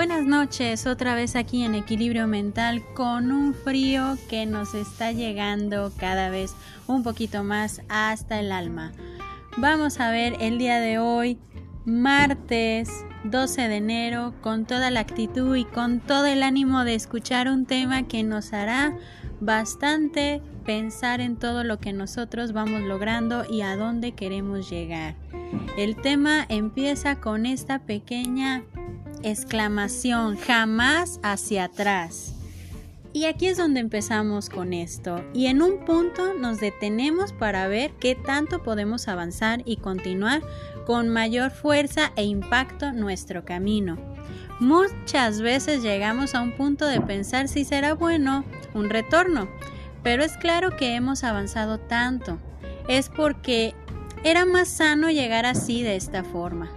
Buenas noches, otra vez aquí en Equilibrio Mental con un frío que nos está llegando cada vez un poquito más hasta el alma. Vamos a ver el día de hoy, martes 12 de enero, con toda la actitud y con todo el ánimo de escuchar un tema que nos hará bastante pensar en todo lo que nosotros vamos logrando y a dónde queremos llegar. El tema empieza con esta pequeña exclamación, jamás hacia atrás. Y aquí es donde empezamos con esto. Y en un punto nos detenemos para ver qué tanto podemos avanzar y continuar con mayor fuerza e impacto nuestro camino. Muchas veces llegamos a un punto de pensar si será bueno un retorno, pero es claro que hemos avanzado tanto. Es porque era más sano llegar así de esta forma.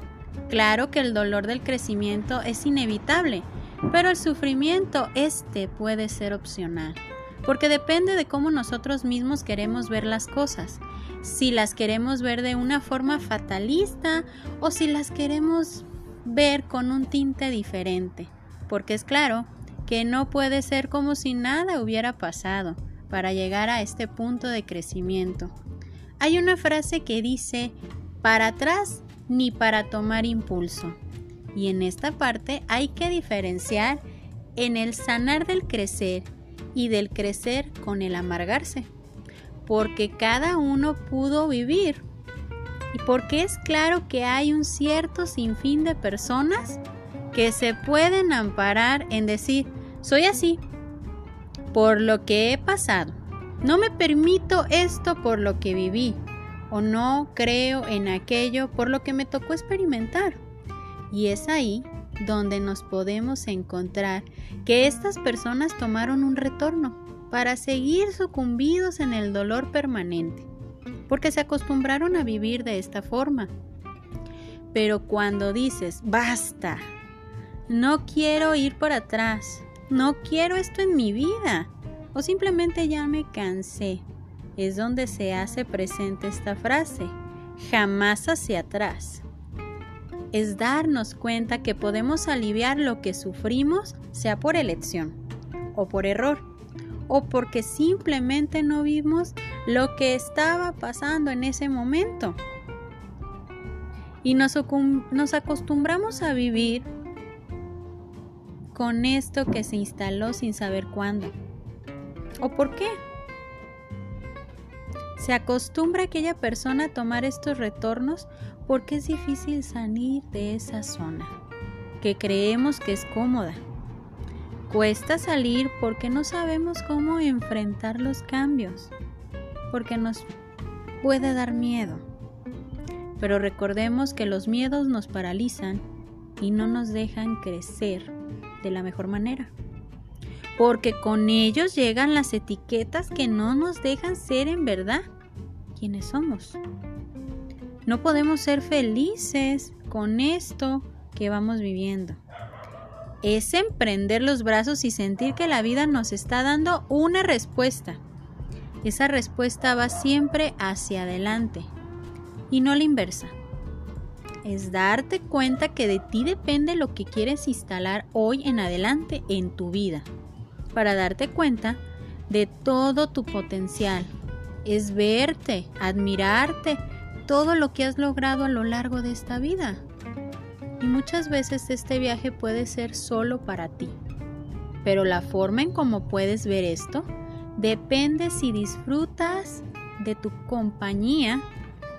Claro que el dolor del crecimiento es inevitable, pero el sufrimiento este puede ser opcional, porque depende de cómo nosotros mismos queremos ver las cosas, si las queremos ver de una forma fatalista o si las queremos ver con un tinte diferente, porque es claro que no puede ser como si nada hubiera pasado para llegar a este punto de crecimiento. Hay una frase que dice, para atrás ni para tomar impulso. Y en esta parte hay que diferenciar en el sanar del crecer y del crecer con el amargarse, porque cada uno pudo vivir. Y porque es claro que hay un cierto sinfín de personas que se pueden amparar en decir, soy así, por lo que he pasado, no me permito esto por lo que viví, o no creo en aquello por lo que me tocó experimentar. Y es ahí donde nos podemos encontrar que estas personas tomaron un retorno para seguir sucumbidos en el dolor permanente, porque se acostumbraron a vivir de esta forma. Pero cuando dices, basta, no quiero ir por atrás, no quiero esto en mi vida, o simplemente ya me cansé, es donde se hace presente esta frase, jamás hacia atrás. Es darnos cuenta que podemos aliviar lo que sufrimos, sea por elección o por error, o porque simplemente no vimos lo que estaba pasando en ese momento. Y nos, acostumbramos a vivir con esto que se instaló sin saber cuándo. ¿O por qué? Se acostumbra aquella persona a tomar estos retornos porque es difícil salir de esa zona, que creemos que es cómoda. Cuesta salir porque no sabemos cómo enfrentar los cambios, porque nos puede dar miedo. Pero recordemos que los miedos nos paralizan y no nos dejan crecer de la mejor manera porque con ellos llegan las etiquetas que no nos dejan ser en verdad quienes somos. No podemos ser felices con esto que vamos viviendo. Es emprender los brazos y sentir que la vida nos está dando una respuesta. Esa respuesta va siempre hacia adelante y no la inversa. Es darte cuenta que de ti depende lo que quieres instalar hoy en adelante en tu vida para darte cuenta de todo tu potencial. Es verte, admirarte, todo lo que has logrado a lo largo de esta vida. Y muchas veces este viaje puede ser solo para ti. Pero la forma en cómo puedes ver esto depende si disfrutas de tu compañía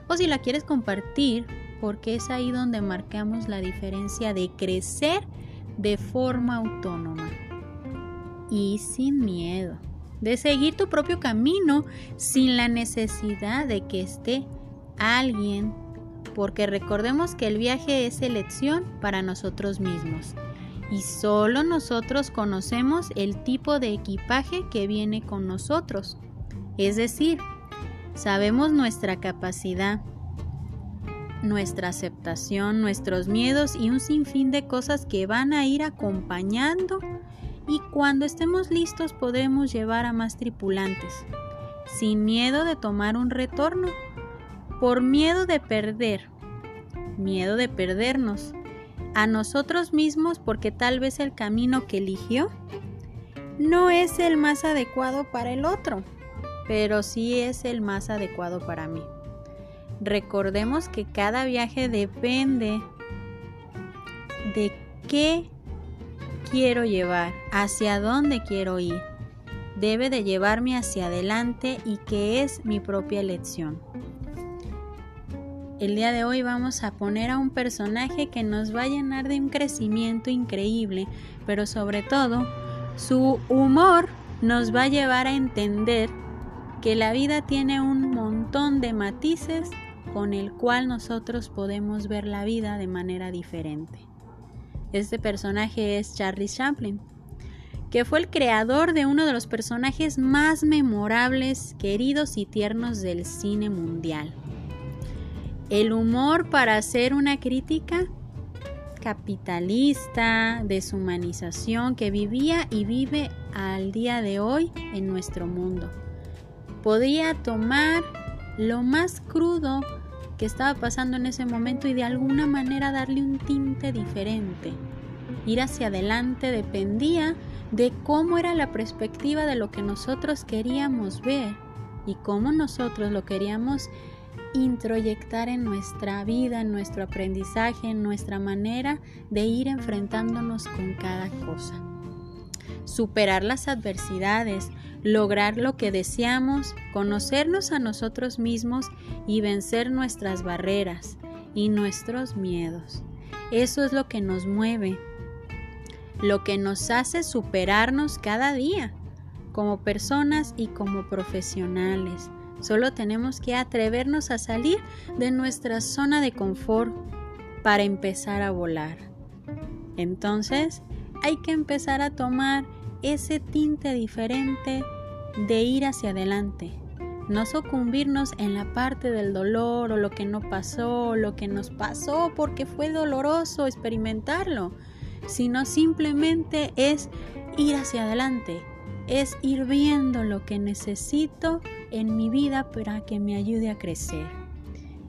o si la quieres compartir, porque es ahí donde marcamos la diferencia de crecer de forma autónoma y sin miedo, de seguir tu propio camino sin la necesidad de que esté alguien, porque recordemos que el viaje es elección para nosotros mismos y solo nosotros conocemos el tipo de equipaje que viene con nosotros. Es decir, sabemos nuestra capacidad, nuestra aceptación, nuestros miedos y un sinfín de cosas que van a ir acompañando y cuando estemos listos podremos llevar a más tripulantes, sin miedo de tomar un retorno, por miedo de perder, miedo de perdernos a nosotros mismos porque tal vez el camino que eligió no es el más adecuado para el otro, pero sí es el más adecuado para mí. Recordemos que cada viaje depende de qué quiero llevar, hacia dónde quiero ir. Debe de llevarme hacia adelante y que es mi propia elección. El día de hoy vamos a poner a un personaje que nos va a llenar de un crecimiento increíble, pero sobre todo su humor nos va a llevar a entender que la vida tiene un montón de matices con el cual nosotros podemos ver la vida de manera diferente. Este personaje es Charlie Chaplin, que fue el creador de uno de los personajes más memorables, queridos y tiernos del cine mundial. El humor para hacer una crítica capitalista, deshumanización que vivía y vive al día de hoy en nuestro mundo. Podía tomar lo más crudo que estaba pasando en ese momento y de alguna manera darle un tinte diferente. Ir hacia adelante dependía de cómo era la perspectiva de lo que nosotros queríamos ver y cómo nosotros lo queríamos introyectar en nuestra vida, en nuestro aprendizaje, en nuestra manera de ir enfrentándonos con cada cosa. Superar las adversidades, lograr lo que deseamos, conocernos a nosotros mismos y vencer nuestras barreras y nuestros miedos. Eso es lo que nos mueve, lo que nos hace superarnos cada día, como personas y como profesionales. Solo tenemos que atrevernos a salir de nuestra zona de confort para empezar a volar. Entonces, hay que empezar a tomar ese tinte diferente de ir hacia adelante. No sucumbirnos en la parte del dolor o lo que no pasó, lo que nos pasó porque fue doloroso experimentarlo, sino simplemente es ir hacia adelante, es ir viendo lo que necesito en mi vida para que me ayude a crecer.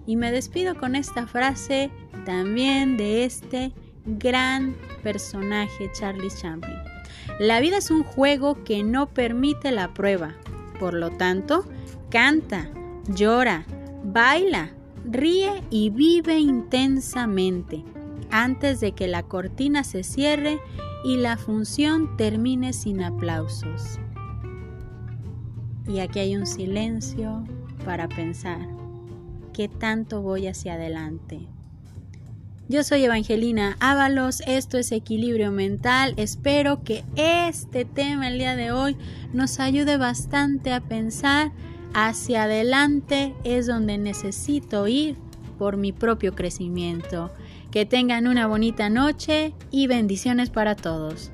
Y me despido con esta frase también de este gran personaje Charlie Chaplin. La vida es un juego que no permite la prueba. Por lo tanto, canta, llora, baila, ríe y vive intensamente antes de que la cortina se cierre y la función termine sin aplausos. Y aquí hay un silencio para pensar, ¿qué tanto voy hacia adelante? Yo soy Evangelina Ábalos, esto es Equilibrio Mental. Espero que este tema el día de hoy nos ayude bastante a pensar hacia adelante es donde necesito ir por mi propio crecimiento. Que tengan una bonita noche y bendiciones para todos.